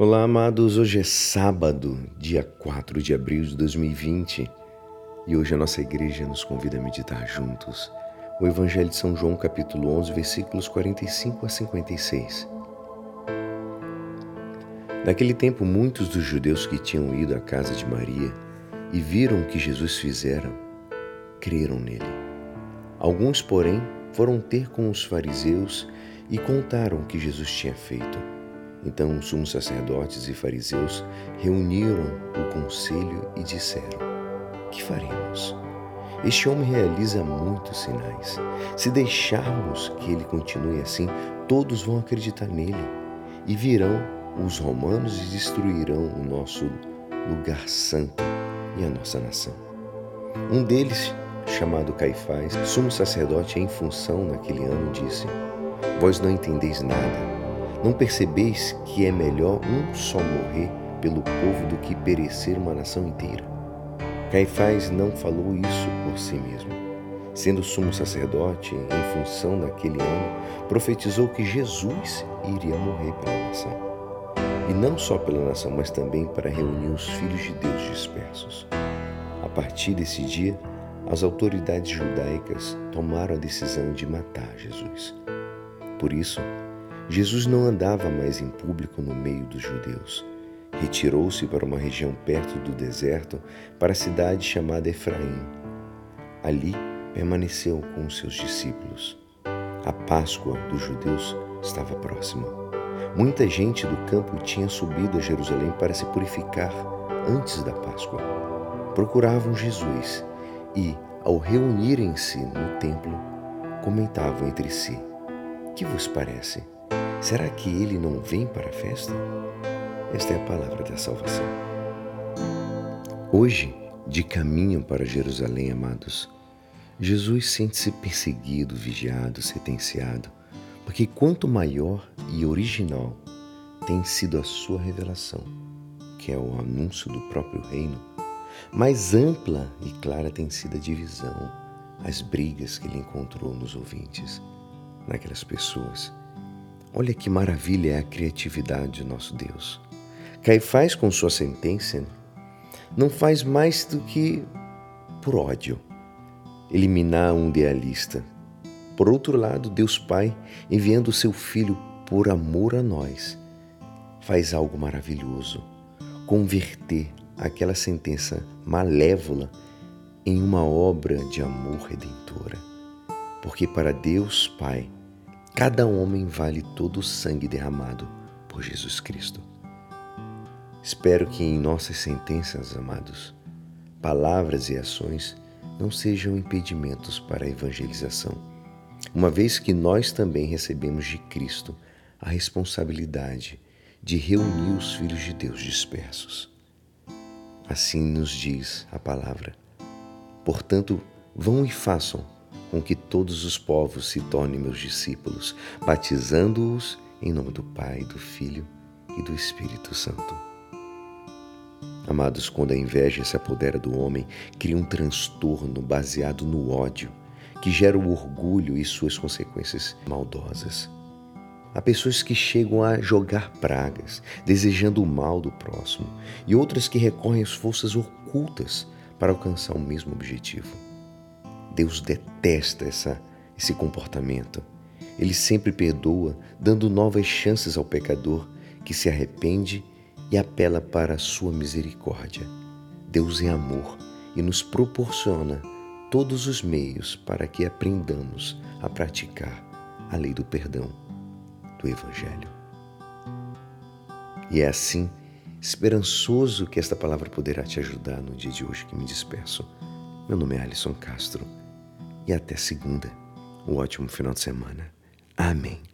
Olá, amados. Hoje é sábado, dia 4 de abril de 2020, e hoje a nossa igreja nos convida a meditar juntos o Evangelho de São João, capítulo 11, versículos 45 a 56. Naquele tempo, muitos dos judeus que tinham ido à casa de Maria e viram o que Jesus fizera, creram nele. Alguns, porém, foram ter com os fariseus e contaram o que Jesus tinha feito. Então os sumos sacerdotes e fariseus reuniram o conselho e disseram: Que faremos? Este homem realiza muitos sinais. Se deixarmos que ele continue assim, todos vão acreditar nele e virão os romanos e destruirão o nosso lugar santo e a nossa nação. Um deles, chamado Caifás, sumo sacerdote em função naquele ano, disse: Vós não entendeis nada não percebeis que é melhor um só morrer pelo povo do que perecer uma nação inteira? Caifás não falou isso por si mesmo. Sendo sumo sacerdote, em função daquele ano, profetizou que Jesus iria morrer pela nação. E não só pela nação, mas também para reunir os filhos de Deus dispersos. A partir desse dia, as autoridades judaicas tomaram a decisão de matar Jesus. Por isso, Jesus não andava mais em público no meio dos judeus. Retirou-se para uma região perto do deserto, para a cidade chamada Efraim. Ali permaneceu com os seus discípulos. A Páscoa dos judeus estava próxima. Muita gente do campo tinha subido a Jerusalém para se purificar antes da Páscoa. Procuravam Jesus e, ao reunirem-se no templo, comentavam entre si: Que vos parece? Será que ele não vem para a festa? Esta é a palavra da salvação. Hoje, de caminho para Jerusalém, amados, Jesus sente-se perseguido, vigiado, sentenciado, porque quanto maior e original tem sido a sua revelação, que é o anúncio do próprio reino, mais ampla e clara tem sido a divisão, as brigas que ele encontrou nos ouvintes, naquelas pessoas Olha que maravilha é a criatividade do nosso Deus. Caifás, com sua sentença, não faz mais do que, por ódio, eliminar um idealista. Por outro lado, Deus Pai, enviando seu Filho por amor a nós, faz algo maravilhoso: converter aquela sentença malévola em uma obra de amor redentora. Porque para Deus Pai, Cada homem vale todo o sangue derramado por Jesus Cristo. Espero que em nossas sentenças, amados, palavras e ações não sejam impedimentos para a evangelização, uma vez que nós também recebemos de Cristo a responsabilidade de reunir os filhos de Deus dispersos. Assim nos diz a palavra. Portanto, vão e façam com que todos os povos se tornem meus discípulos, batizando-os em nome do Pai, do Filho e do Espírito Santo. Amados, quando a inveja se apodera do homem, cria um transtorno baseado no ódio, que gera o orgulho e suas consequências maldosas. Há pessoas que chegam a jogar pragas, desejando o mal do próximo, e outras que recorrem às forças ocultas para alcançar o mesmo objetivo. Deus detesta essa, esse comportamento. Ele sempre perdoa, dando novas chances ao pecador que se arrepende e apela para a sua misericórdia. Deus é amor e nos proporciona todos os meios para que aprendamos a praticar a lei do perdão do Evangelho. E é assim, esperançoso que esta palavra poderá te ajudar no dia de hoje que me despeço. Meu nome é Alisson Castro e até segunda. Um ótimo final de semana. Amém.